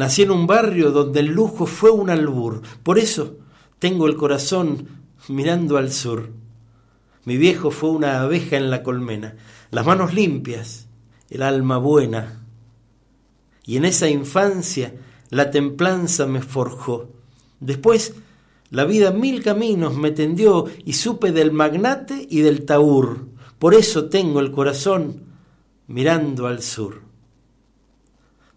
Nací en un barrio donde el lujo fue un albur. Por eso tengo el corazón mirando al sur. Mi viejo fue una abeja en la colmena, las manos limpias, el alma buena. Y en esa infancia la templanza me forjó. Después la vida mil caminos me tendió y supe del magnate y del taur. Por eso tengo el corazón mirando al sur.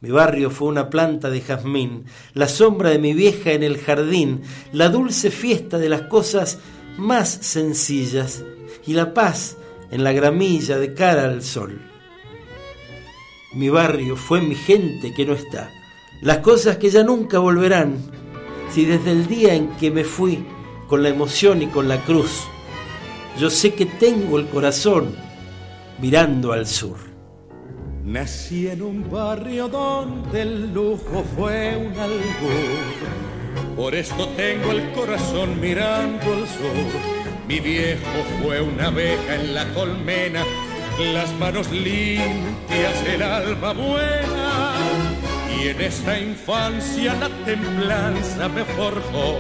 Mi barrio fue una planta de jazmín, la sombra de mi vieja en el jardín, la dulce fiesta de las cosas más sencillas y la paz en la gramilla de cara al sol. Mi barrio fue mi gente que no está, las cosas que ya nunca volverán, si desde el día en que me fui con la emoción y con la cruz, yo sé que tengo el corazón mirando al sur. Nací en un barrio donde el lujo fue un albur. Por esto tengo el corazón mirando al sur. Mi viejo fue una abeja en la colmena, las manos limpias, el alma buena. Y en esta infancia la templanza me forjó.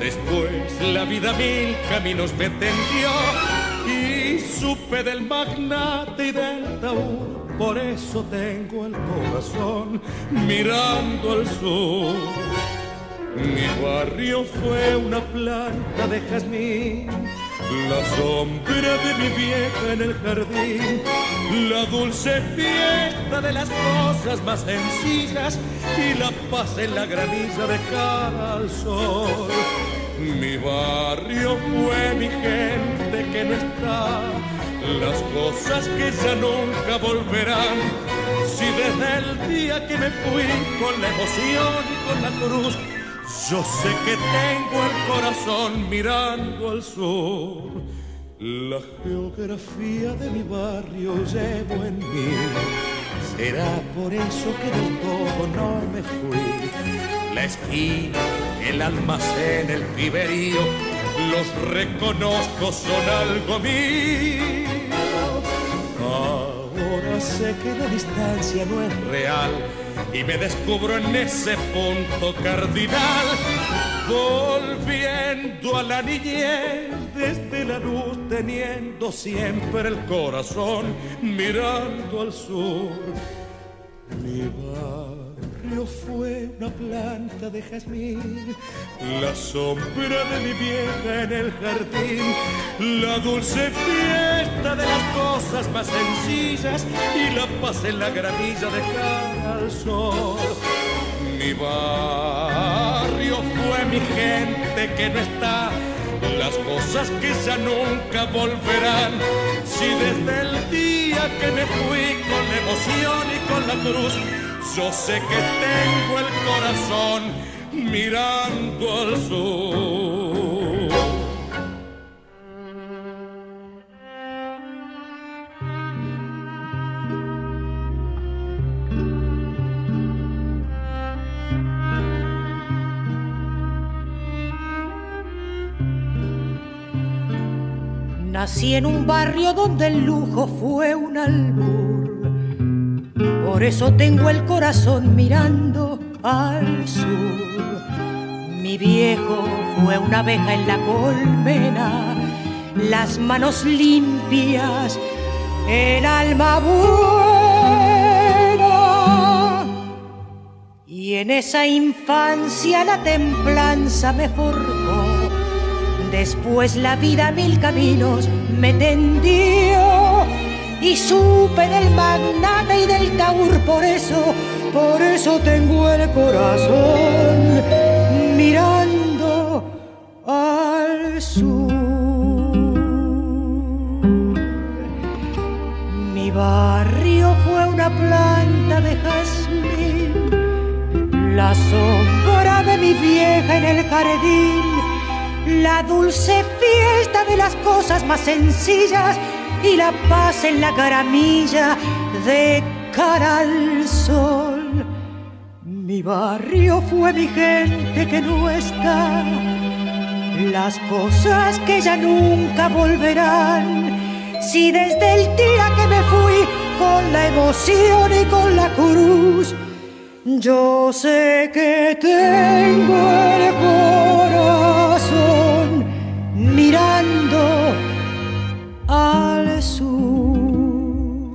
Después la vida mil caminos me tendió y supe del magnate y del taúd por eso tengo el corazón mirando al sur. Mi barrio fue una planta de jazmín, la sombra de mi vieja en el jardín, la dulce fiesta de las cosas más sencillas y la paz en la granilla de cara al sol. Mi barrio fue mi gente que no está las cosas que ya nunca volverán. Si desde el día que me fui con la emoción y con la cruz, yo sé que tengo el corazón mirando al sur. La geografía de mi barrio llevo en mí. Será por eso que del todo no me fui. La esquina, el almacén, el piberío, los reconozco, son algo mío Ahora sé que la distancia no es real y me descubro en ese punto cardinal, volviendo a la niñez desde la luz, teniendo siempre el corazón mirando al sur. Mi fue una planta de jazmín, la sombra de mi vieja en el jardín, la dulce fiesta de las cosas más sencillas y la paz en la granilla de sol. Mi barrio fue mi gente que no está, las cosas que ya nunca volverán. Si desde el día que me fui con emoción y con la cruz, yo sé que tengo el corazón mirando al sur. Nací en un barrio donde el lujo fue un albur por eso tengo el corazón mirando al sur. Mi viejo fue una abeja en la colmena, las manos limpias, el alma buena. Y en esa infancia la templanza me forjó. Después la vida mil caminos me tendió y supe del magnate y del taur, por eso, por eso tengo el corazón mirando al sur. Mi barrio fue una planta de jazmín, la sombra de mi vieja en el jardín, la dulce fiesta de las cosas más sencillas y la en la caramilla de cara al sol. Mi barrio fue mi gente que no está, las cosas que ya nunca volverán. Si desde el día que me fui con la emoción y con la cruz, Yo sé que tengo el corazón mirando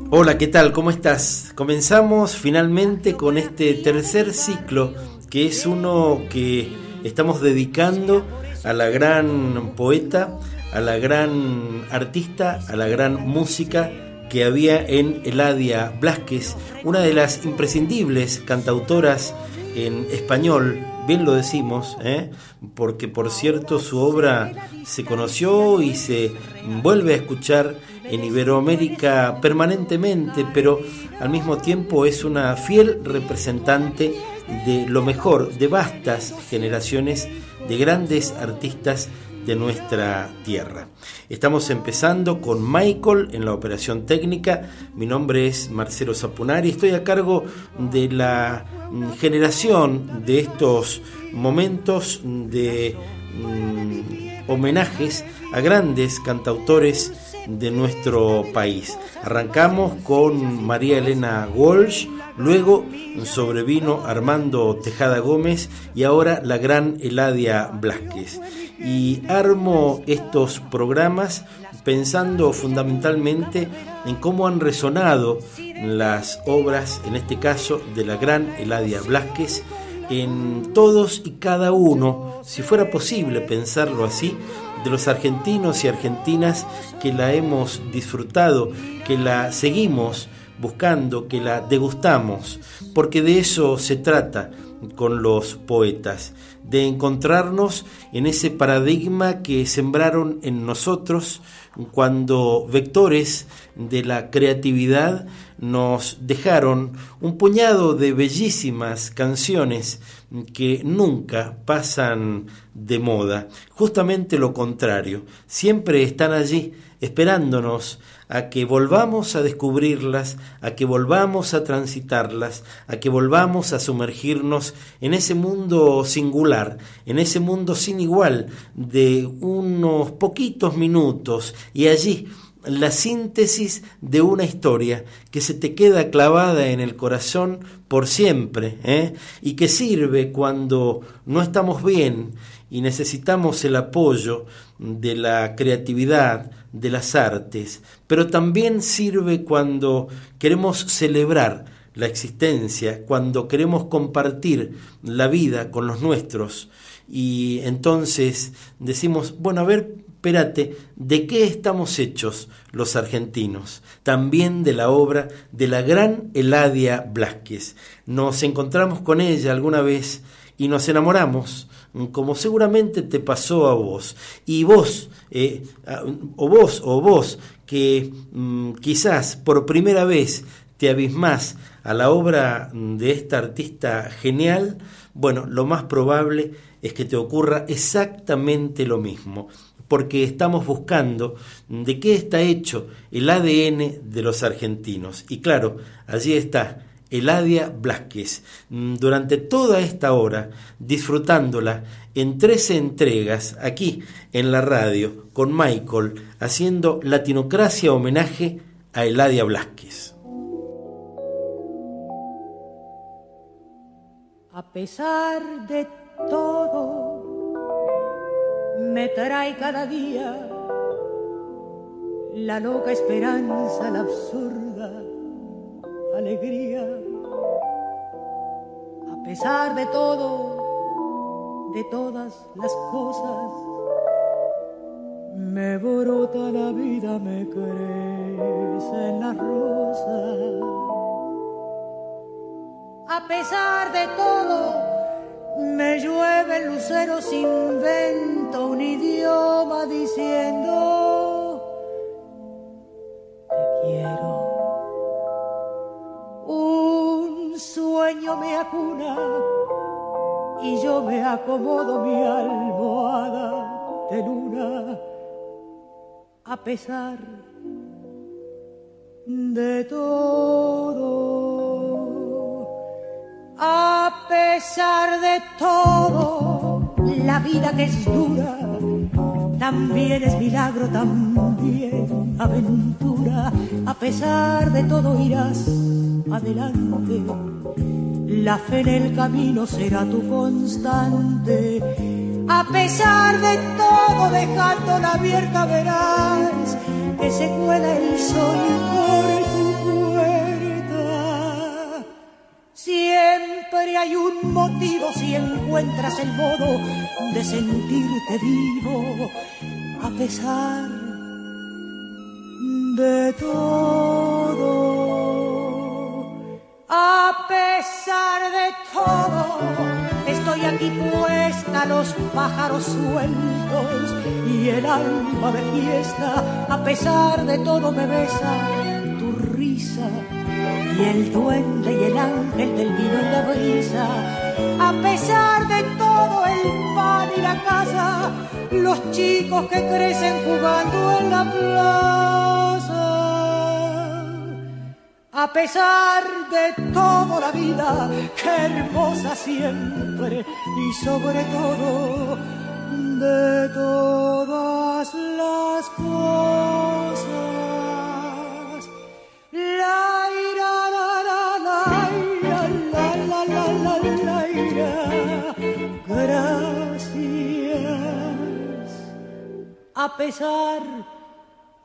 Hola, ¿qué tal? ¿Cómo estás? Comenzamos finalmente con este tercer ciclo, que es uno que estamos dedicando a la gran poeta, a la gran artista, a la gran música que había en Eladia Blasquez, una de las imprescindibles cantautoras en español, bien lo decimos, ¿eh? porque por cierto su obra se conoció y se vuelve a escuchar en Iberoamérica permanentemente, pero al mismo tiempo es una fiel representante de lo mejor de vastas generaciones de grandes artistas de nuestra tierra. Estamos empezando con Michael en la operación técnica. Mi nombre es Marcelo Zapunari. Estoy a cargo de la generación de estos momentos de mm, homenajes a grandes cantautores de nuestro país. Arrancamos con María Elena Walsh, luego sobrevino Armando Tejada Gómez y ahora la gran Eladia Blasquez. Y armo estos programas pensando fundamentalmente en cómo han resonado las obras, en este caso de la gran Eladia Blasquez, en todos y cada uno, si fuera posible pensarlo así, de los argentinos y argentinas que la hemos disfrutado, que la seguimos buscando, que la degustamos, porque de eso se trata con los poetas, de encontrarnos en ese paradigma que sembraron en nosotros cuando vectores de la creatividad nos dejaron un puñado de bellísimas canciones que nunca pasan de moda, justamente lo contrario, siempre están allí esperándonos a que volvamos a descubrirlas, a que volvamos a transitarlas, a que volvamos a sumergirnos en ese mundo singular, en ese mundo sin igual de unos poquitos minutos y allí la síntesis de una historia que se te queda clavada en el corazón por siempre ¿eh? y que sirve cuando no estamos bien y necesitamos el apoyo de la creatividad, de las artes, pero también sirve cuando queremos celebrar la existencia, cuando queremos compartir la vida con los nuestros y entonces decimos, bueno, a ver, espérate, ¿de qué estamos hechos los argentinos? También de la obra de la gran Eladia Blasquez. Nos encontramos con ella alguna vez y nos enamoramos como seguramente te pasó a vos. Y vos, eh, o vos, o vos, que mm, quizás por primera vez te abismás a la obra de esta artista genial, bueno, lo más probable es que te ocurra exactamente lo mismo, porque estamos buscando de qué está hecho el ADN de los argentinos. Y claro, allí está Eladia Blasquez, mm, durante toda esta hora, disfrutándola en 13 entregas aquí en la radio con Michael, haciendo Latinocracia homenaje a Eladia Blasquez. A pesar de todo, me trae cada día la loca esperanza, la absurda alegría. A pesar de todo, de todas las cosas, me brota la vida, me en la rosa. A pesar de todo, me llueve el lucero sin vento, un idioma diciendo, te quiero. Y yo me acomodo mi almohada de luna a pesar de todo. A pesar de todo, la vida que es dura también es milagro, también aventura. A pesar de todo irás adelante La fe en el camino será tu constante. A pesar de todo, dejándola abierta, verás que se cuela el sol por tu puerta. Siempre hay un motivo si encuentras el modo de sentirte vivo, a pesar de todo. A pesar de todo, estoy aquí puesta, los pájaros sueltos y el alma de fiesta. A pesar de todo me besa tu risa y el duende y el ángel del vino y la brisa. A pesar de todo el pan y la casa, los chicos que crecen jugando en la plaza. A pesar de todo la vida, qué hermosa siempre y sobre todo de todas las cosas. La ira, la, la, la, ira, la, la, la, la, la, ira. Gracias. A pesar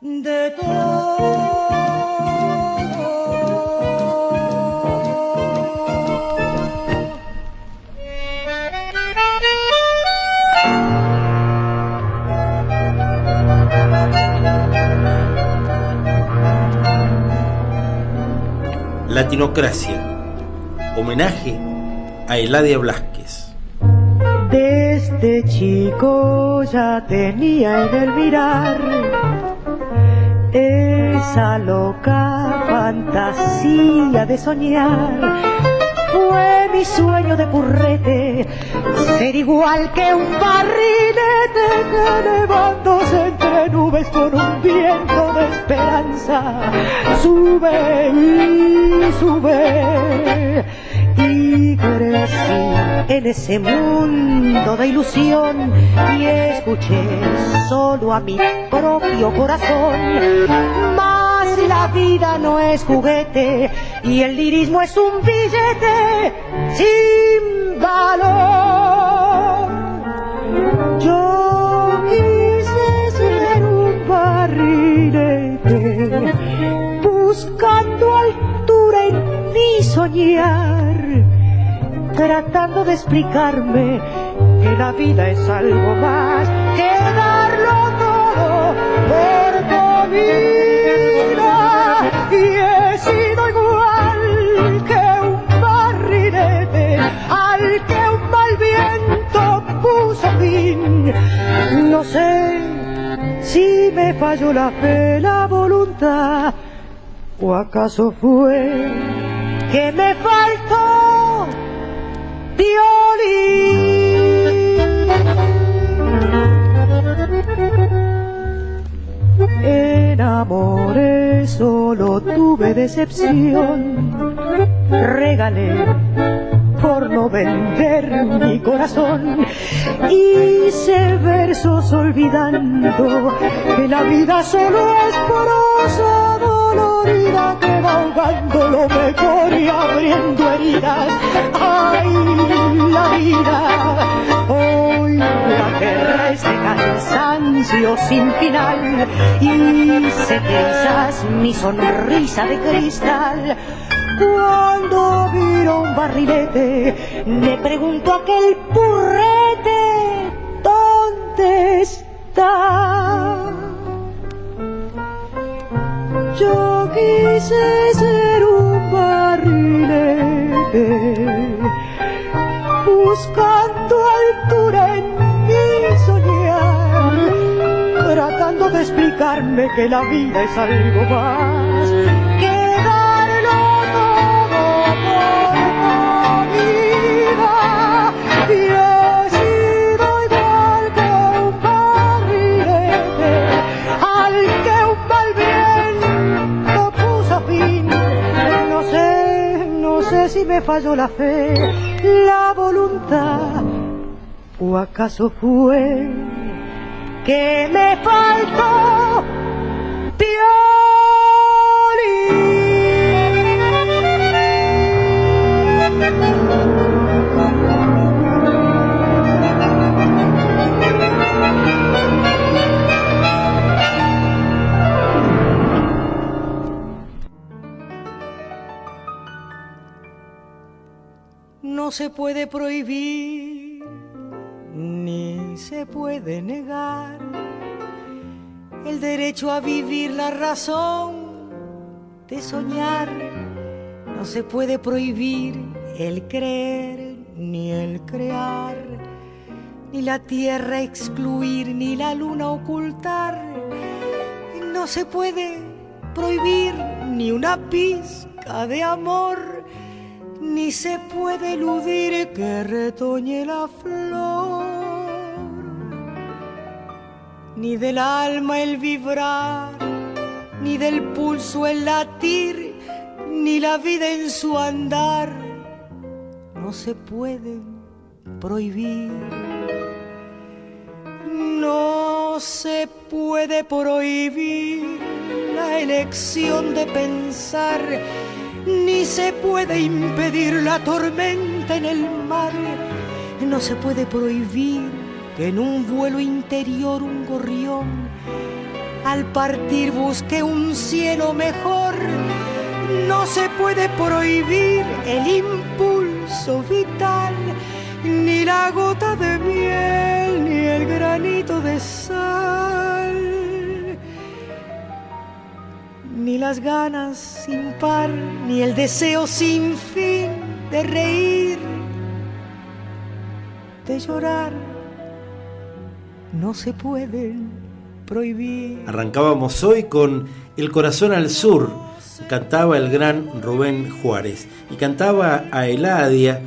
de todo. Homenaje a Eladia Blasquez. Desde chico ya tenía en el mirar esa loca fantasía de soñar. Sueño de purrete, ser igual que un barrilete que levantóse entre nubes con un viento de esperanza. Sube y sube y crecí en ese mundo de ilusión y escuché solo a mi propio corazón. La vida no es juguete y el lirismo es un billete sin valor. Yo quise ser un barrilete buscando altura en mi soñar tratando de explicarme que la vida es algo más que darlo todo por Y he sido igual que un barrilete al que un mal viento puso fin. No sé si me falló la fe, la voluntad, o acaso fue que me faltó en amores solo tuve decepción, regalé por no vender mi corazón. Hice versos olvidando que la vida solo es prosa dolorida que va ahogando lo mejor y abriendo heridas. ¡Ay, la vida! Hoy la guerra es de cansancio sin final y se quizás mi sonrisa de cristal cuando miro un barrilete, me pregunto aquel purrete, ¿dónde está? Yo quise ser explicarme que la vida es algo más que darlo todo por la vida. Y he sido igual que un barrilete al que un mal viento puso fin. No sé, no sé si me falló la fe, la voluntad o acaso fue que me faltó No se puede prohibir puede negar el derecho a vivir la razón de soñar. No se puede prohibir el creer ni el crear, ni la tierra excluir, ni la luna ocultar. No se puede prohibir ni una pizca de amor, ni se puede eludir que retoñe la flor, ni del alma el vibrar, ni del pulso el latir, ni la vida en su andar, no se pueden prohibir. No se puede prohibir la elección de pensar, ni se puede impedir la tormenta en el mar. No se puede prohibir que en un vuelo interior un gorrión al partir busque un cielo mejor. No se puede prohibir el impulso vital, ni la gota de miel, ni el granito de sal, ni las ganas sin par, ni el deseo sin fin de reír, de llorar. No se pueden prohibir. Arrancábamos hoy con El corazón al sur, cantaba el gran Rubén Juárez y cantaba a Eladia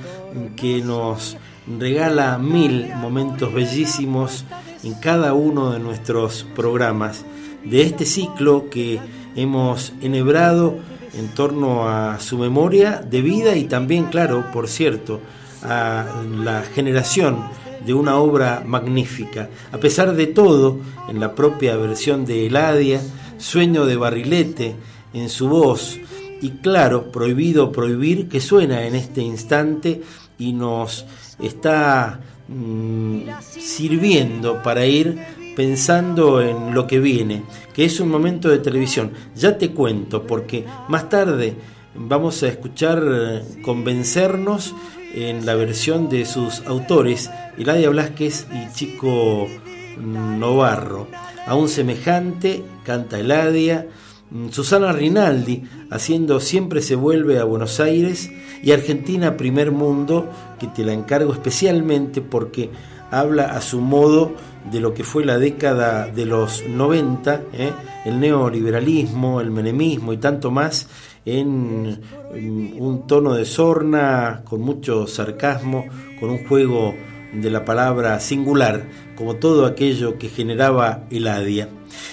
que nos regala mil momentos bellísimos en cada uno de nuestros programas de este ciclo que hemos enhebrado en torno a su memoria de vida y también, claro, por cierto, a la generación de una obra magnífica. A pesar de todo, en la propia versión de Eladia, Sueño de Barrilete, en su voz, y claro, prohibido prohibir, que suena en este instante y nos está mm, sirviendo para ir pensando en lo que viene, que es un momento de televisión. Ya te cuento, porque más tarde vamos a escuchar eh, convencernos en la versión de sus autores, Eladia Blasquez y Chico Novarro. Aún semejante, canta Eladia, Susana Rinaldi, haciendo Siempre se vuelve a Buenos Aires, y Argentina Primer Mundo, que te la encargo especialmente porque habla a su modo de lo que fue la década de los 90, ¿eh? el neoliberalismo, el menemismo y tanto más, en, un tono de sorna, con mucho sarcasmo, con un juego de la palabra singular, como todo aquello que generaba Eladia.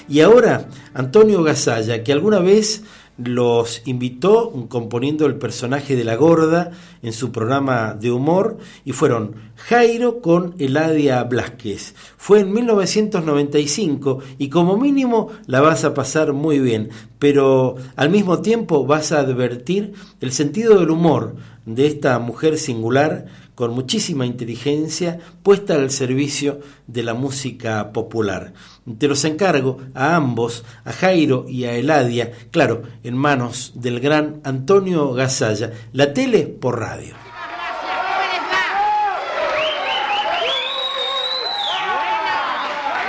Y ahora Antonio Gasalla, que alguna vez los invitó componiendo el personaje de la gorda en su programa de humor y fueron Jairo con Eladia Blasquez. Fue en 1995 y como mínimo la vas a pasar muy bien, pero al mismo tiempo vas a advertir el sentido del humor de esta mujer singular con muchísima inteligencia puesta al servicio de la música popular. Te los encargo a ambos, a Jairo y a Eladia, claro, en manos del gran Antonio Gasalla, la tele por radio.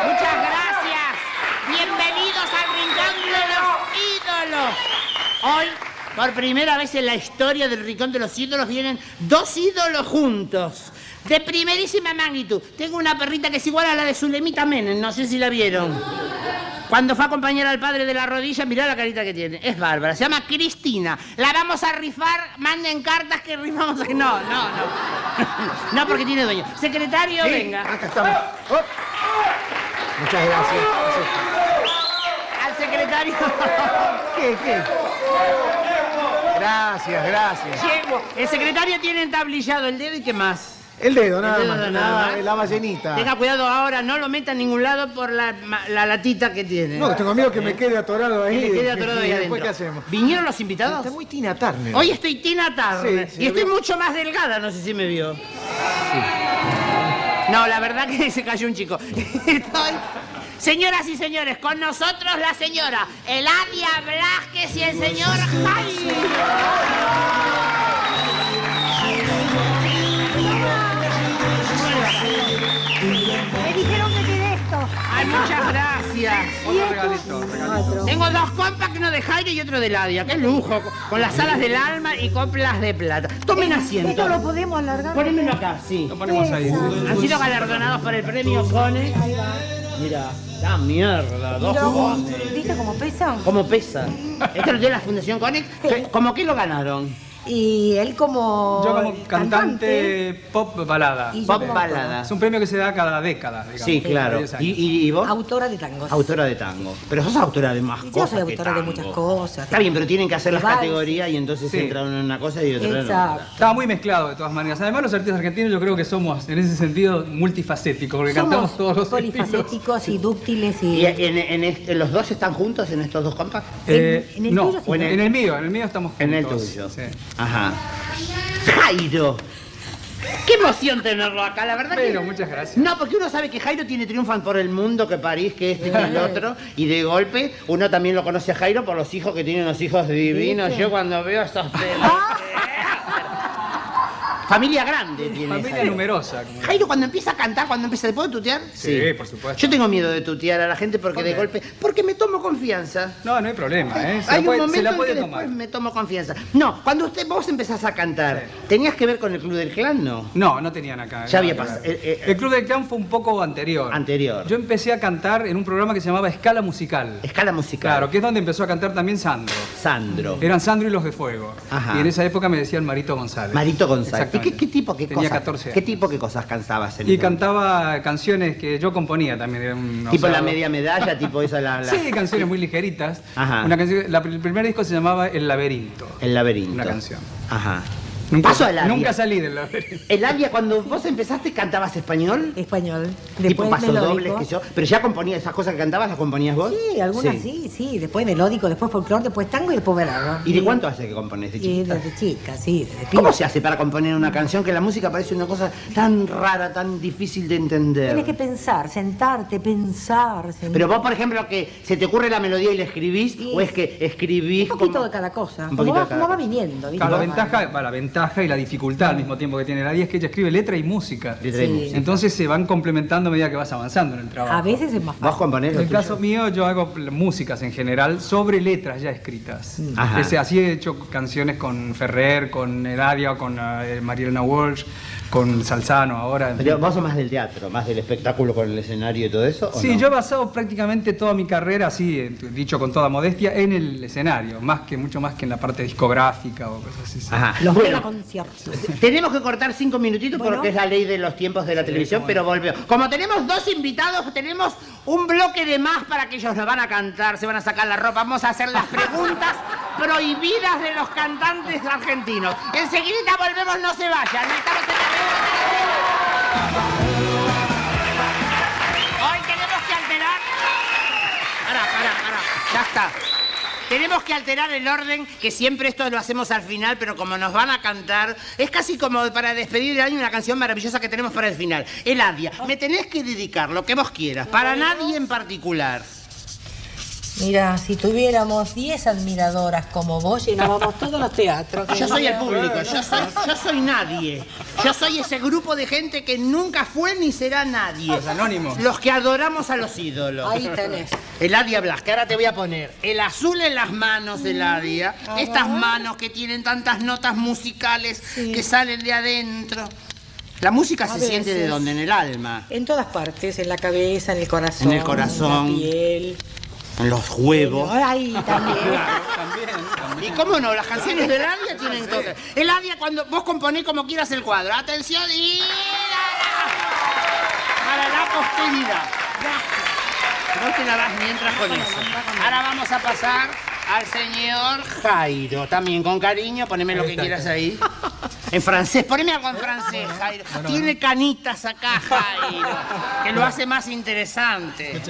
Muchas gracias. Bienvenidos al Rincón de los Ídolos. Hoy, por primera vez en la historia del Rincón de los Ídolos, vienen dos ídolos juntos. De primerísima magnitud. Tengo una perrita que es igual a la de Zulemita Menem, no sé si la vieron. Cuando fue a acompañar al padre de la rodilla, mirá la carita que tiene. Es bárbara. Se llama Cristina. La vamos a rifar. Manden cartas que rifamos. No, no, no. No, porque tiene dueño. Secretario, venga. Acá estamos. Oh. Muchas gracias. Al secretario. ¿Qué? ¿Qué? Gracias, gracias. Llego. El secretario tiene entablillado el dedo y qué más. El dedo, nada El dedo, más. nada la, ballenita. Tenga cuidado ahora, no lo meta en ningún lado por la, la latita que tiene. No, tengo miedo que me quede atorado ahí. Que le quede atorado ahí ¿Y adentro. después qué hacemos? ¿Vinieron los invitados? Está muy Tina Turner. Hoy estoy Tina Turner Sí, sí, y estoy veo. mucho más delgada, no sé si me vio. No, la verdad que se cayó un chico. Estoy- Señoras y señores, con nosotros la señora Eladia Blasquez y el señor Jairo. Muchas gracias. Otro regalito, regalito. Tengo dos compas, uno de Jairo y otro de Ladia. ¡Qué lujo! Con las alas del alma y coplas de plata. Tomen asiento. Esto lo podemos alargar. Ponémelo acá, sí. Lo ponemos ahí. Han sido galardonados por el premio Cone. Mira, la mierda, dos cones. ¿Viste cómo pesan? ¿Cómo pesa? ¿Esto lo dio la Fundación Conex? ¿Cómo que lo ganaron? Y él como. Yo como cantante pop balada. Y yo Pop como balada. Es un premio que se da cada década, digamos. Sí, claro. 10 ¿Y, años. y- y vos? Autora de tangos. Autora de tango. Pero sos autora de más Yo cosas. soy que autora de muchas cosas. Está bien, pero tienen que hacer las vals. categorías y entonces Sí. entran en una cosa y otra en Exacto. otra. Estaba muy mezclado de todas maneras. Además, los artistas argentinos yo creo que somos, en ese sentido, multifacéticos, porque Somos cantamos todos los estilos. polifacéticos y dúctiles y. ¿Y en, en este- los dos están juntos en estos dos compas? Eh, En- en el no, tuyo sí. en, el, en el mío, en el mío estamos juntos. En el tuyo. Sí. Ajá. Jairo. Qué emoción tenerlo acá, la verdad Pero que... muchas gracias. No, porque uno sabe que Jairo tiene triunfan por el mundo, que París, que este, que el otro, y de golpe uno también lo conoce a Jairo por los hijos que tiene unos hijos divinos. ¿Viste? Yo cuando veo a estos pelos... Familia grande tiene Familia Jairo. numerosa. como- Jairo cuando empieza a cantar, cuando empieza, ¿le puedo tutear? Sí, por supuesto. Yo tengo miedo de tutear a la gente porque ¿Por de golpe... Porque me tomo confianza. No, no hay problema, ¿eh? Se Hay la puede, un se momento la en puede que tomar. después me tomo confianza. No, cuando usted vos empezás a cantar, ¿tenías que ver con el Club del Clan? No. No, no tenían acá. Ya había nada que pasado. ver. Eh, eh, el Club del Clan fue un poco anterior. Anterior. Yo empecé a cantar en un programa que se llamaba Escala Musical. Escala musical. Claro, que es donde empezó a cantar también Sandro. Sandro. Eran Sandro y los de Fuego. Ajá. Y en esa época me decían Marito González. Marito González. ¿Y qué, tipo, qué Tenía cosas? 14 años. ¿Qué tipo, qué cosas cantabas en Y cantaba canciones que yo componía también. Tipo la media medalla, tipo esa la, la- Sí, canciones muy ligeritas. Ajá. Una canción, la- el primer disco se llamaba El Laberinto. El laberinto. Una canción. Ajá. Nunca, Paso al nunca salí del laberinto. El Avia, cuando vos empezaste, ¿cantabas español? Español. tipo pasodobles, melódico. que yo. Pero ya componías esas cosas que cantabas, ¿las componías vos? Sí, algunas sí. sí, Después melódico, después folclore, después tango y después balada. ¿Y de cuánto hace que componés de Sí, chiquita? desde chica, sí, desde ¿Cómo se hace para componer una canción que la música parece una cosa tan rara, tan difícil de entender? Tienes que pensar, sentarte, pensar. Pero vos, por ejemplo, que se te ocurre la melodía y la escribís, Sí. o es que escribís. Un poquito como- de cada cosa. Un Como va, de cada como va cosa. viniendo. ¿viste? Claro, la Va- ventaja, va, la ventaja y la dificultad al mismo tiempo que tiene la es que ella escribe letra y música. Letra y música. Entonces se van complementando a medida que vas avanzando en el trabajo. A veces es más ¿Vos fácil. componés En lo el tuyo? caso mío, yo hago músicas en general sobre letras ya escritas. Ajá. Ese- así he hecho canciones con Ferrer, con Eladia, con eh, Marielena Walsh, con Salzano ahora. en Pero fin. vos sos más del teatro, más del espectáculo con el escenario y todo eso. ¿o Sí, no? yo he basado prácticamente toda mi carrera, así, eh, dicho con toda modestia, en el escenario, más que mucho más que en la parte discográfica o cosas así. Ajá. Los Bueno, mega conciertos. Tenemos que cortar cinco minutitos Bueno. porque es la ley de los tiempos de la televisión, pero volvemos. Como tenemos dos invitados, tenemos un bloque de más para que ellos nos van a cantar, se van a sacar la ropa. Vamos a hacer las preguntas prohibidas de los cantantes argentinos. Enseguida volvemos, no se vayan. Estamos en la- Hoy tenemos que alterar. Pará, pará, pará. Ya está. Tenemos que alterar el orden, que siempre esto lo hacemos al final, pero como nos van a cantar, es casi como para despedir el año una canción maravillosa que tenemos para el final. Eladia, me tenés que dedicar lo que vos quieras, para nadie en particular. Mira, si tuviéramos 10 admiradoras como vos, llenábamos todos los teatros. Yo soy el público, yo soy, yo soy nadie. Yo soy ese grupo de gente que nunca fue ni será nadie. Los anónimos. Los que adoramos a los ídolos. Ahí tenés. Eladia Blas, que ahora te voy a poner el azul en las manos, Eladia. Estas manos que tienen tantas notas musicales que salen de adentro. La música se siente de dónde? En el alma, En todas partes, en la cabeza, en el corazón. En el corazón. En la piel. Los huevos. Ahí también. Y cómo no, las canciones de Eladia tienen todo. Eladia, cuando vos componés como quieras el cuadro. Atención y... Para la posteridad. No te la das mientras con eso. Ahora vamos a pasar al señor Jairo. También con cariño, poneme lo que quieras ahí. En francés, poneme algo en francés, Jairo. Tiene canitas acá, Jairo, que lo hace más interesante.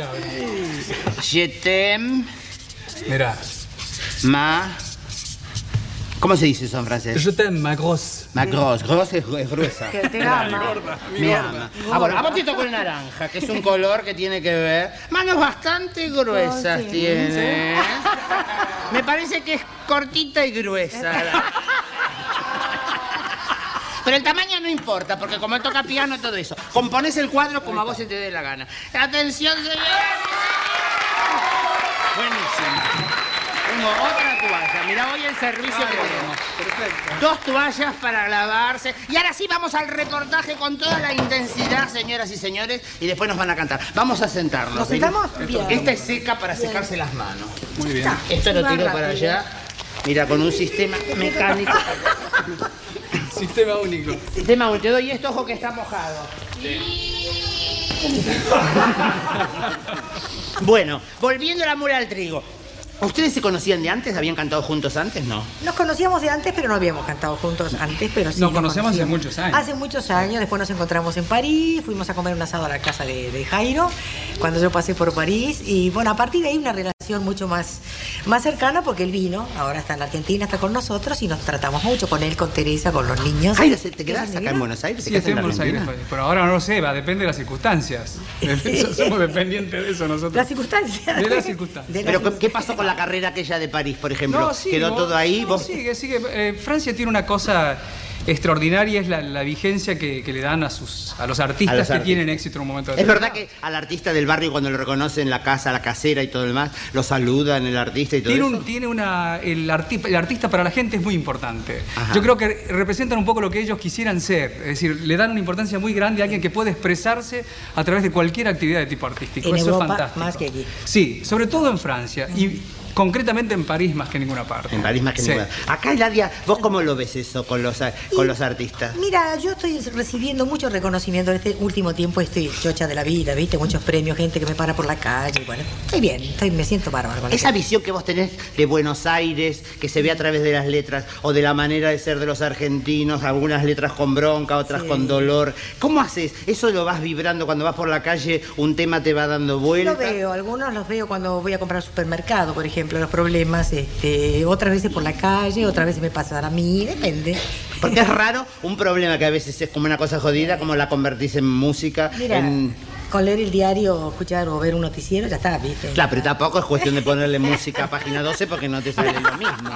Je t'aime, Mira, ma... ¿Cómo se dice eso en francés? je t'aime, ma grosse. Ma grosse, grosse es, es gruesa. Que te ama. Me ama. Ah, bueno, a vos te tocó el naranja, que es un color que tiene que ver. Manos bastante gruesas sí. tiene. Me parece que es cortita y gruesa. Pero el tamaño no importa, porque como él toca piano, todo eso. Compones el cuadro como a vos se te dé la gana. Atención, señores. Buenísimo. Tengo otra toalla. Mira, hoy el servicio que tenemos. Dos toallas para lavarse. Y ahora sí vamos al reportaje con toda la intensidad, señoras y señores. Y después nos van a cantar. Vamos a sentarnos. ¿Nos sentamos? Bien. Esta es seca para secarse las manos. Muy bien. Esto lo tiro para allá. Mira, con un sistema mecánico. Sistema único. Sistema único. Te doy esto, ojo que está mojado. bueno, volviendo la mula al trigo. ¿Ustedes se conocían de antes? ¿Habían cantado juntos antes? No. Nos conocíamos de antes, pero no habíamos cantado juntos antes, pero sí. Nos conocemos hace muchos años. Hace muchos años, después nos encontramos en París, fuimos a comer un asado a la casa de, de Jairo, cuando yo pasé por París, y bueno, a partir de ahí una relación mucho más, más cercana, porque él vino, ahora está en la Argentina, está con nosotros, y nos tratamos mucho con él, con Teresa, con los niños. Jairo, ¿te te ¿Qué quedás es acá en Buenos Aires? ¿Te Sí, estoy en Buenos Aires, Argentina? pero ahora no lo sé, va, depende de las circunstancias. Somos dependientes de eso nosotros. Las circunstancias. De las circunstancias. Pero ¿qué- ¿qué circunstancias. pasó con la carrera aquella de París, por ejemplo? No, sí, ¿Quedó vos- todo ahí? no, ¿Vos- Sigue, sigue. Eh, Francia tiene una cosa extraordinaria, es la, la vigencia que, que le dan a, sus, a los artistas A los que artistas. tienen éxito en un momento Es determinado. verdad que al artista del barrio cuando lo reconocen la casa, la casera y todo lo demás, lo saludan el artista y todo Tiene, eso. tiene una. El, arti- el artista para la gente es muy importante. Ajá. Yo creo que representan un poco lo que ellos quisieran ser. Es decir, le dan una importancia muy grande a alguien que puede expresarse a través de cualquier actividad de tipo artístico. En Eso Europa, es fantástico. más que aquí. Sí, sobre todo en Francia. Y concretamente en París más que en ninguna parte. En París más que Sí. ninguna. Acá, Eladia, ¿vos cómo lo ves eso con los, con los artistas? Mira, yo estoy recibiendo mucho reconocimiento en este último tiempo, estoy chocha de la vida, ¿viste? Muchos premios, gente que me para por la calle, bueno, estoy bien, estoy, me siento bárbaro. con Esa visión que vos tenés de Buenos Aires, que se ve a través de las letras, o de la manera de ser de los argentinos, algunas letras con bronca, otras Sí. con dolor. ¿Cómo haces? ¿Eso lo vas vibrando cuando vas por la calle, un tema te va dando Lo vuelta? veo, algunos los veo cuando voy a comprar al supermercado, por ejemplo, los problemas, este, otras veces por la calle, otras veces me pasan a mí, depende. Porque es raro un problema que a veces es como una cosa jodida, como la convertís en música, Mira, en... con leer el diario, escuchar o ver un noticiero, ya está, ¿viste? Claro, pero tampoco es cuestión de ponerle música a página 12 porque no te sale lo mismo.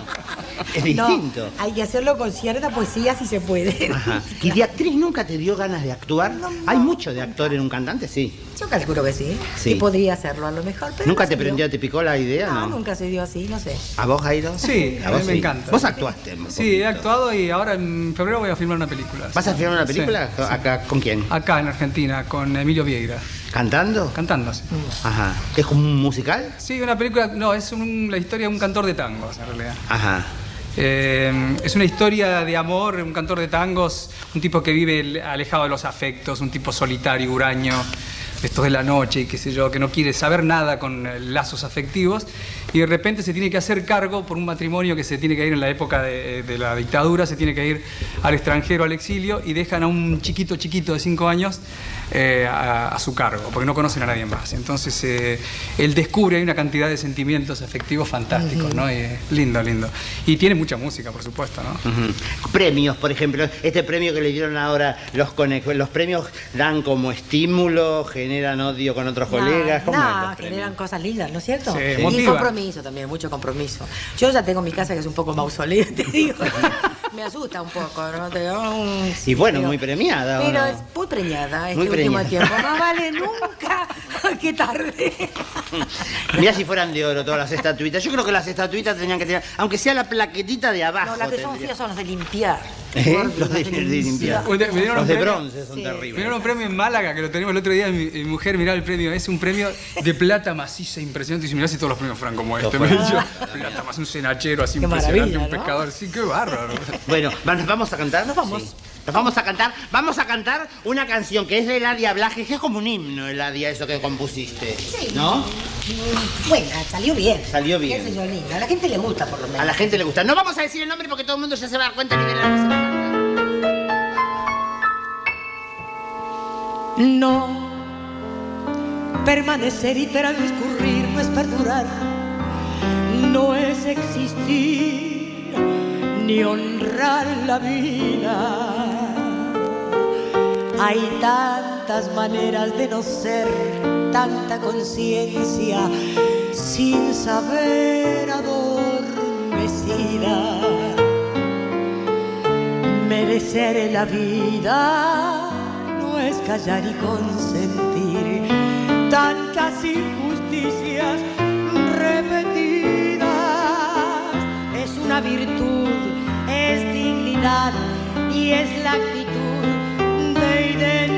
Es distinto. No, hay que hacerlo con cierta poesía si se puede. Ajá. ¿Y de actriz nunca te dio ganas de actuar? No, no. ¿Hay mucho de actor en un cantante? Sí. Yo calculo que sí, Sí. que podría hacerlo a lo mejor, pero ¿Nunca no te se dio. prendió, te picó la idea? No, No, nunca se dio así, no sé. ¿A vos, Jairo? Sí, a vos mí me sí. encanta. Vos actuaste. un Sí, he poquito. actuado y ahora en febrero voy a filmar una película. ¿Vas a filmar una película? sí. ¿Acá con quién? Acá en Argentina, con Emilio Vieira, ¿Cantando? cantando. sí. Ajá. ¿Es como un musical? Sí, una película, no, es un- la historia de un cantor de tangos, en realidad. Ajá. Eh, es una historia de amor, un cantor de tangos, un tipo que vive alejado de los afectos, un tipo solitario, huraño, estos de la noche y qué sé yo, que no quiere saber nada con eh, lazos afectivos y de repente se tiene que hacer cargo por un matrimonio que se tiene que ir en la época de, de la dictadura, se tiene que ir al extranjero, al exilio y dejan a un chiquito chiquito de cinco años eh, a, a su cargo, porque no conocen a nadie más. Entonces eh, él descubre hay una cantidad de sentimientos afectivos fantásticos, ¿no? Y, eh, lindo, lindo. Y tiene mucha música, por supuesto, ¿no? Premios, por ejemplo, este premio que le dieron ahora los conejos, los premios dan como estímulo, generan odio con otros colegas. ¿Cómo no, generan cosas lindas, ¿no es cierto? Sí, y compromiso también, mucho compromiso. Yo ya tengo mi casa que es un poco mausoleo, te digo. Me asusta un poco, ¿no? Te Y bueno, pero- muy premiada, ¿o Pero no? es muy preñada este Muy último preñada. tiempo. No vale nunca. Qué tarde. Mirá si fueran de oro todas las estatuitas. Yo creo que las estatuitas tenían que tener, aunque sea la plaquetita de abajo. No, las que son feas son las de limpiar. ¿Eh? Los de, limpiar. Me Los de bronce son Sí. Me terribles. dieron un premio en Málaga que lo tenemos el otro día. Mi, mi mujer miraba el premio. Es un premio de plata maciza impresionante. Y si mirá si todos los premios fueran como este. Me dijo, plata más un cenachero así Qué impresionante, maravilla, un ¿no? pescador. Sí, qué bárbaro. Bueno, ¿va- ¿nos vamos a cantar? Nos vamos. Sí. Nos vamos a cantar. Vamos a cantar una canción que es de Eladia Blaje, que es como un himno, Eladia, eso que compusiste. ¿No? Bueno, salió bien. Salió bien. Qué sé yo. A la gente le gusta, por lo menos. A la gente le gusta. No vamos a decir el nombre porque todo el mundo ya se va a dar cuenta que de la que se va a cantar. No. Permanecer y transcurrir no es perdurar, no es existir ni honrar la vida. Hay tantas maneras de no ser, tanta conciencia sin saber adormecida. Me Merecer la vida no es callar y consentir tantas injusticias repetidas. Es una virtud, dignidad y es la actitud de identidad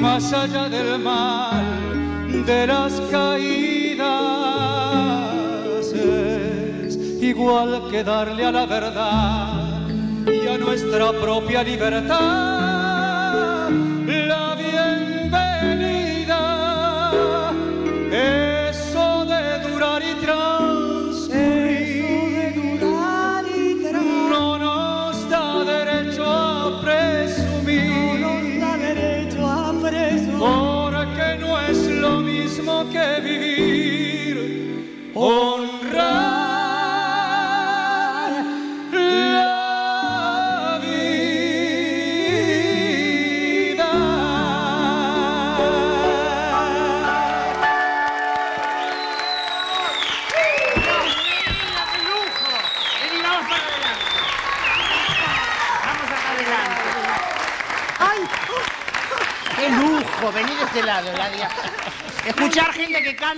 más allá del mal, de las caídas. Igual que darle a la verdad y a nuestra propia libertad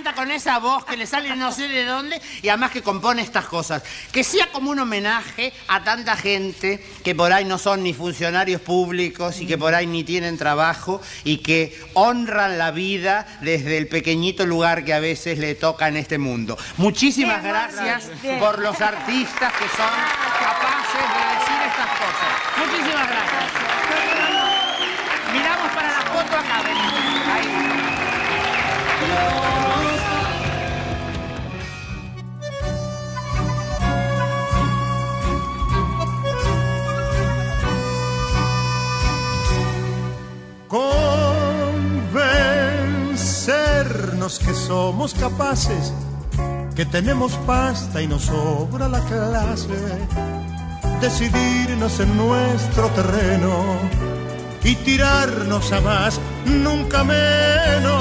canta con esa voz que le sale no sé de dónde y además que compone estas cosas. Que sea como un homenaje a tanta gente que por ahí no son ni funcionarios públicos y que por ahí ni tienen trabajo y que honran la vida desde el pequeñito lugar que a veces le toca en este mundo. Muchísimas Bien, gracias bien. por los artistas que son capaces de decir estas cosas. Muchísimas gracias. Convencernos que somos capaces, que tenemos pasta y nos sobra la clase. Decidirnos en nuestro terreno y tirarnos a más, nunca menos.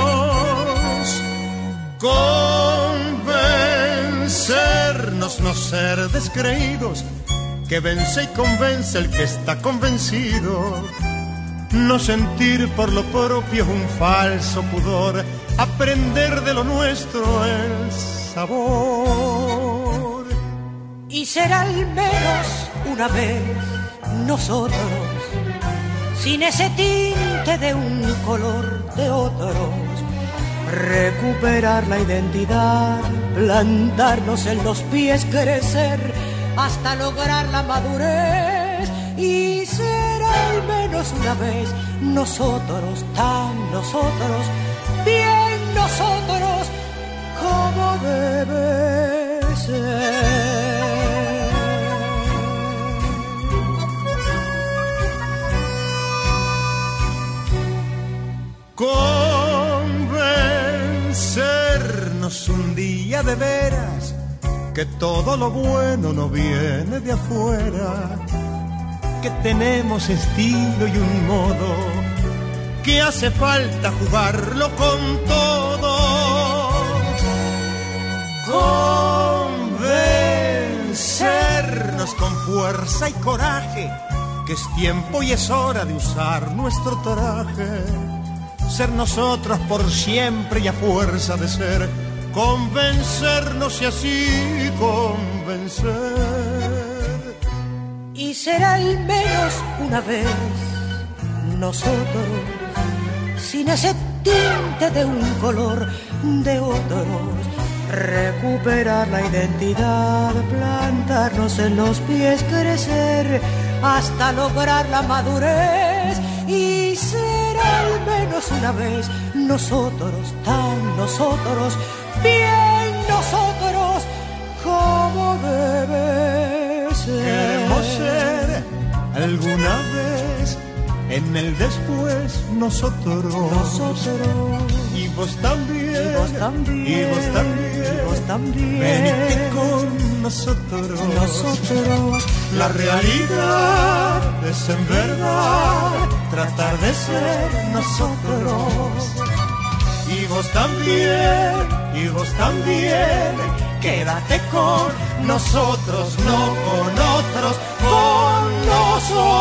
Convencernos, no ser descreídos, que vence y convence el que está convencido. No sentir por lo propio un falso pudor, aprender de lo nuestro el sabor. Y será al menos una vez nosotros, sin ese tinte de un color de otros, recuperar la identidad, plantarnos en los pies, crecer hasta lograr la madurez. Y será al menos una vez nosotros, tan nosotros, bien nosotros, como debe ser. Convencernos un día de veras que todo lo bueno no viene de afuera, que tenemos estilo y un modo, que hace falta jugarlo con todo. Convencernos con fuerza y coraje que es tiempo y es hora de usar nuestro traje. Ser nosotros por siempre y a fuerza de ser convencernos y así convencer. Y será al menos una vez. Nosotros, sin ese tinte de un color de otros, recuperar la identidad, plantarnos en los pies, crecer hasta lograr la madurez. Y ser al menos una vez. Nosotros, tan nosotros, bien nosotros, como debe ser. Ser alguna vez en el después nosotros. Nosotros. Y vos también. Y vos también. Y vos también. Y vos también. Venite con nosotros. Nosotros. La realidad es en verdad tratar de ser nosotros. Y vos también, y vos también, quédate con nosotros, no con otros, nosotros.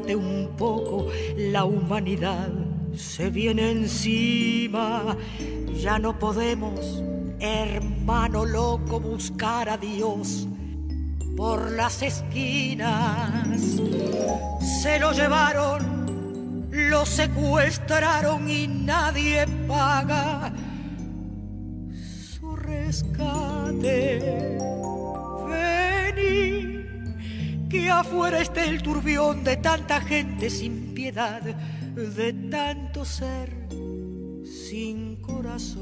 Un poco, la humanidad se viene encima. Ya no podemos, hermano loco, buscar a Dios por las esquinas. Se lo llevaron, lo secuestraron y nadie paga su rescate. Que afuera esté el turbión de tanta gente sin piedad, de tanto ser sin corazón.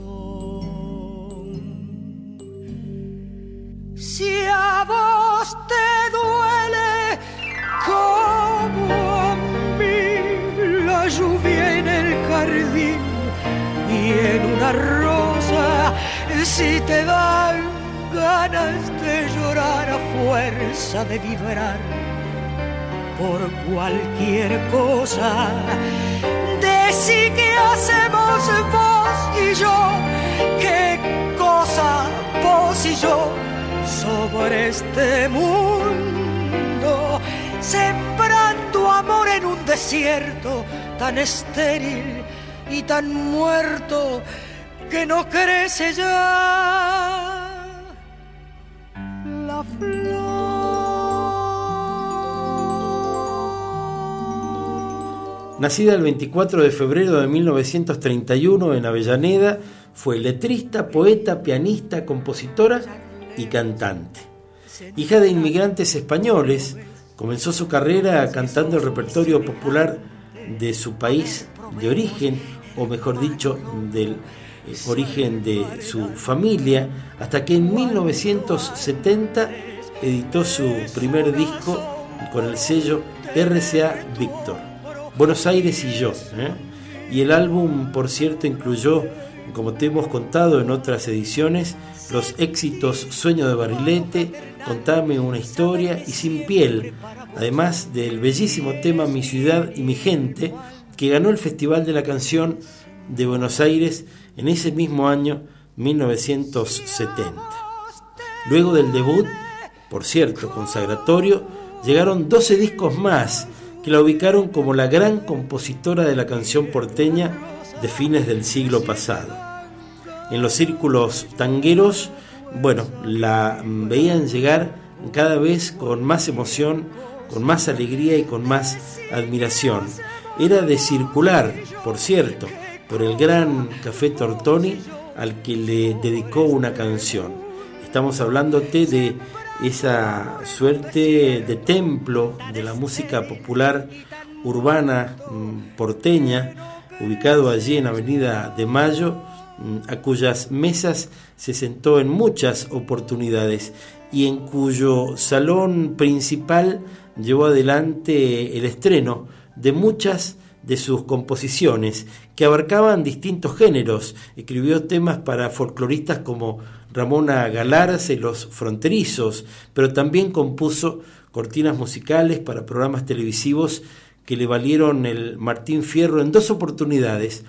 Si a vos te duele como a mí la lluvia en el jardín y en una rosa, si te dan ganas de llorar a fuerza de vibrar por cualquier cosa. Decí que hacemos vos y yo, qué cosa vos y yo sobre este mundo, sembrando amor en un desierto tan estéril y tan muerto que no crece ya Nacida el 24 de febrero de 1931 en Avellaneda, fue letrista, poeta, pianista, compositora y cantante. Hija de inmigrantes españoles, comenzó su carrera cantando el repertorio popular de su país de origen, o mejor dicho, del origen de su familia, hasta que en 1970 editó su primer disco con el sello RCA Víctor, Buenos Aires y yo. ¿eh? Y el álbum, por cierto, incluyó, como te hemos contado en otras ediciones, los éxitos Sueño de Barrilete, Contame una historia y Sin piel, además del bellísimo tema Mi ciudad y mi gente, que ganó el Festival de la Canción de Buenos Aires en ese mismo año 1970. Luego del debut, por cierto, consagratorio, llegaron 12 discos más que la ubicaron como la gran compositora de la canción porteña de fines del siglo pasado. En los círculos tangueros, bueno, la veían llegar cada vez con más emoción, con más alegría y con más admiración. Era de circular, por cierto, por el gran Café Tortoni al que le dedicó una canción. Estamos hablándote de esa suerte de templo de la música popular urbana mm, porteña, ubicado allí en Avenida de Mayo, mm, a cuyas mesas se sentó en muchas oportunidades y en cuyo salón principal llevó adelante el estreno de muchas de sus composiciones que abarcaban distintos géneros. Escribió temas para folcloristas como Ramona Galarza y Los Fronterizos, pero también compuso cortinas musicales para programas televisivos que le valieron el Martín Fierro en dos oportunidades.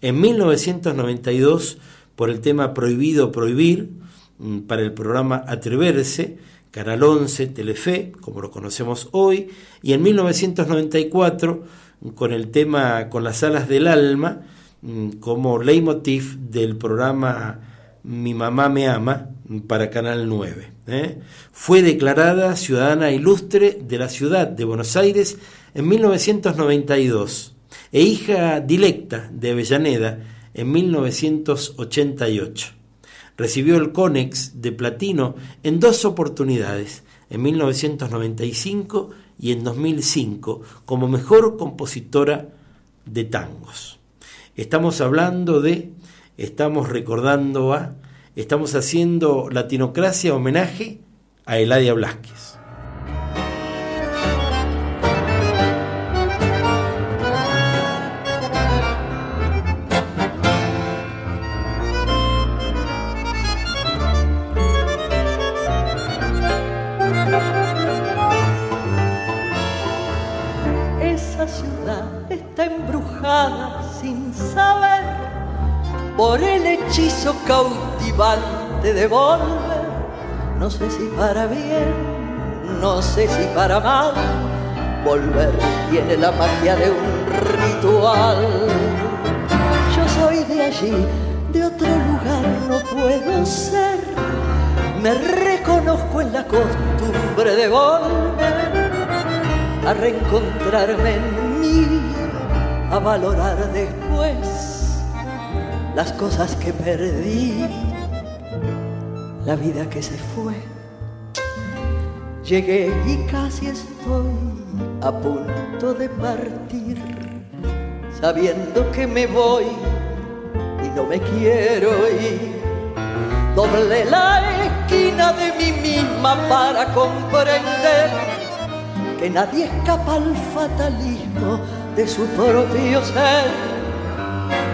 En 1992 por el tema Prohibido Prohibir, mm, para el programa Atreverse, Canal 11, Telefe, como lo conocemos hoy, y en 1994 con el tema Con las alas del alma, mm, como leitmotiv del programa Mi mamá me ama para Canal 9. ¿eh? Fue declarada ciudadana ilustre de la ciudad de Buenos Aires en 1992 e hija directa de Avellaneda en 1988. Recibió el Conex de Platino en dos oportunidades, en 1995 y en 2005, como mejor compositora de tangos. Estamos hablando de, estamos recordando a, estamos haciendo Latinocracia homenaje a Eladia Blasquez. Cautivante de volver. No sé si para bien, no sé si para mal, volver tiene la magia de un ritual. Yo soy de allí, de otro lugar no puedo ser. Me reconozco en la costumbre de volver a reencontrarme en mí, a valorar después las cosas que perdí, la vida que se fue. Llegué y casi estoy a punto de partir, sabiendo que me voy y no me quiero ir. Doble la esquina de mí misma para comprender que nadie escapa al fatalismo de su propio ser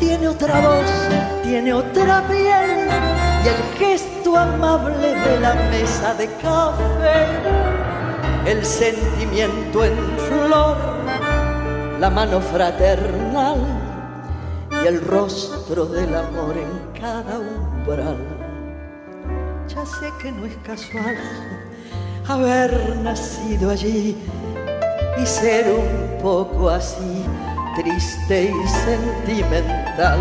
tiene otra voz, tiene otra piel y el gesto amable de la mesa de café, el sentimiento en flor, la mano fraternal y el rostro del amor en cada umbral. Ya sé que no es casual haber nacido allí y ser un poco así triste y sentimental.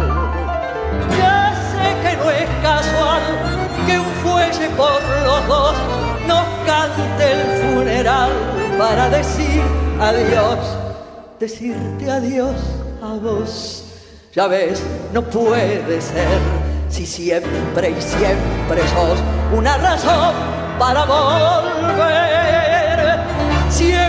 Ya sé que no es casual que un fuelle por los dos nos cante el funeral para decir adiós, decirte adiós a vos. Ya ves, no puede ser si siempre y siempre sos una razón para volver. Siempre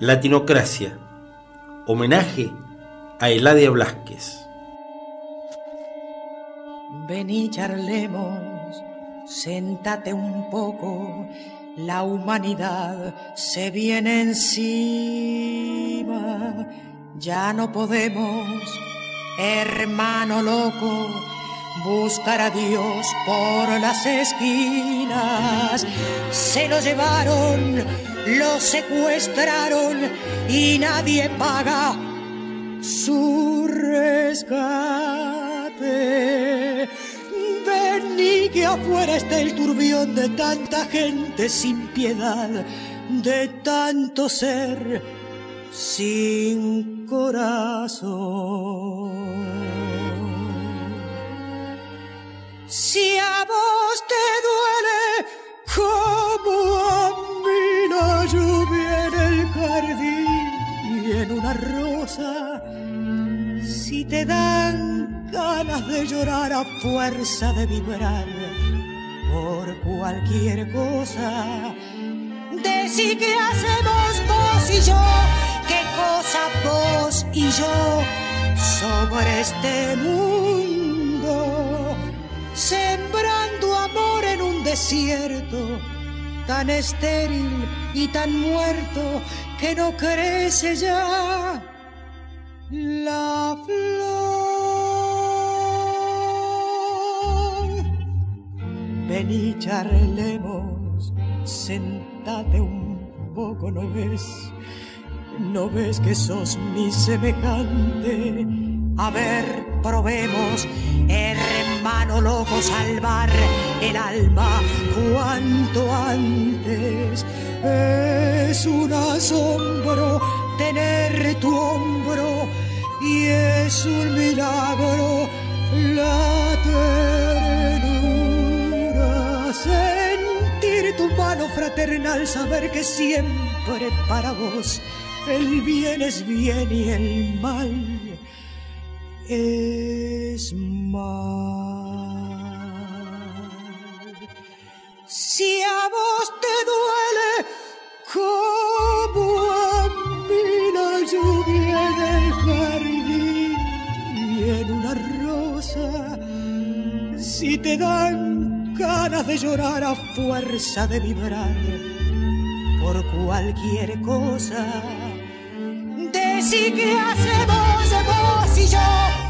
Latinocracia, homenaje a Eladia Blasquez. Vení, charlemos, séntate un poco, la humanidad se viene encima, ya no podemos, hermano loco, buscar a Dios por las esquinas. Se lo llevaron, lo secuestraron y nadie paga su rescate. Vení que afuera está el turbión de tanta gente sin piedad, de tanto ser sin corazón. Si a vos te duele como a mí la lluvia en el jardín y en una rosa, si te dan ganas de llorar a fuerza de vibrar por cualquier cosa, decí que hacemos vos y yo, qué cosa vos y yo sobre este mundo sembrando amor en un desierto tan estéril y tan muerto que no crece ya la flor. Vení, charlemos, sentate un poco, ¿no ves? ¿No ves que sos mi semejante? A ver, probemos, hermano loco, salvar el alma cuanto antes. Es un asombro tener tu hombro y es un milagro la ternura. Sentir tu mano fraternal, saber que siempre para vos el bien es bien y el mal es mal. Si a vos te duele como a mí la lluvia del jardín y en una rosa, si te dan ganas de llorar a fuerza de vibrar por cualquier cosa, decí que hacemos vos y yo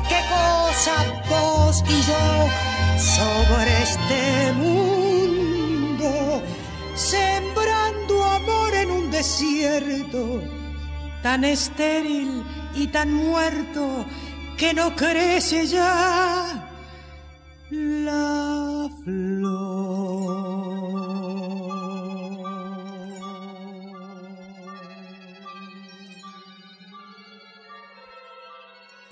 qué cosa vos y yo sobre este mundo, sembrando amor en un desierto tan estéril y tan muerto que no crece ya la flor.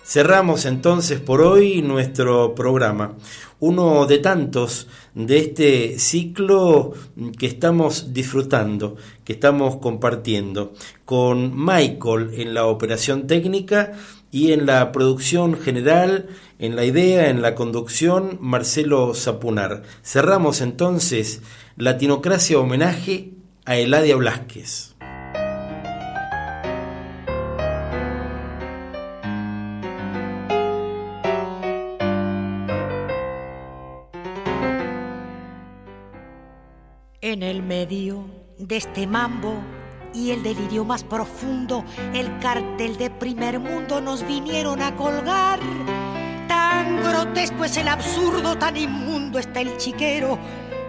Cerramos entonces por hoy nuestro programa, uno de tantos de este ciclo que estamos disfrutando, que estamos compartiendo, con Michael en la operación técnica y en la producción general, en la idea, en la conducción, Marcelo Zapunar. Cerramos entonces Latinocracia homenaje a Eladia Blasquez. De este mambo y el delirio más profundo, el cartel de primer mundo nos vinieron a colgar. Tan grotesco es el absurdo, tan inmundo está el chiquero,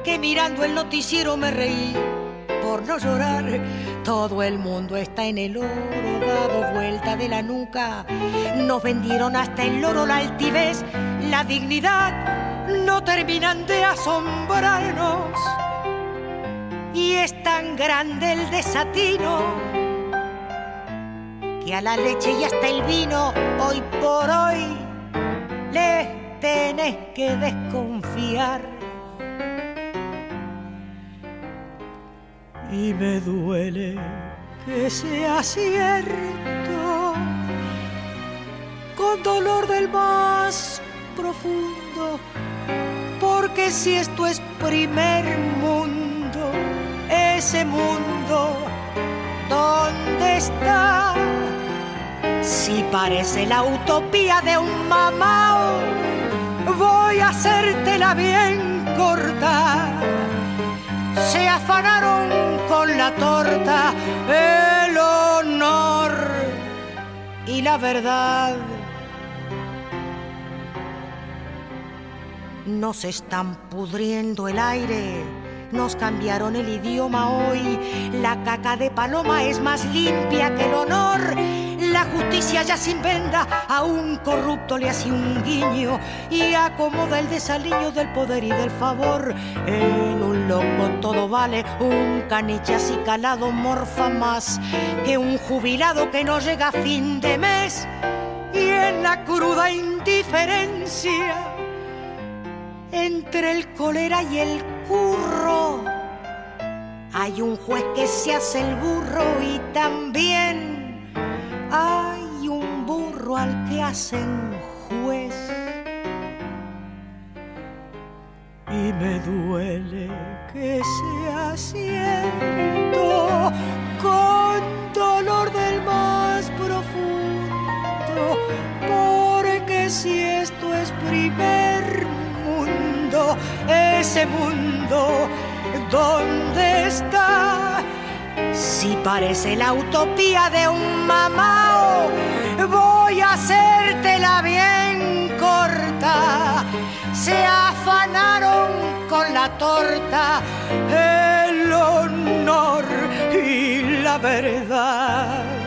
que mirando el noticiero me reí por no llorar. Todo el mundo está en el oro, dado vuelta de la nuca. Nos vendieron hasta el oro la altivez, la dignidad, no terminan de asombrarnos y es tan grande el desatino que a la leche y hasta el vino hoy por hoy les tenés que desconfiar. Y me duele que sea cierto, con dolor del más profundo, porque si esto es primer mundo, ese mundo, ¿dónde está? Si parece la utopía de un mamao, voy a hacértela bien corta. Se afanaron con la torta, el honor y la verdad. Nos están pudriendo el aire, nos cambiaron el idioma hoy. La caca de paloma es más limpia que el honor. La justicia ya sin venda a un corrupto le hace un guiño y acomoda el desaliño del poder y del favor. En un loco todo vale, un caniche así calado morfa más que un jubilado que no llega a fin de mes. Y en la cruda indiferencia entre el cólera y el hay un juez que se hace el burro y también hay un burro al que hacen juez. Y me duele que sea cierto con dolor del más profundo, porque si esto es primer mundo, ese mundo ¿Dónde está? Si parece la utopía de un mamao, voy a hacértela bien corta. Se afanaron con la torta, el honor y la verdad.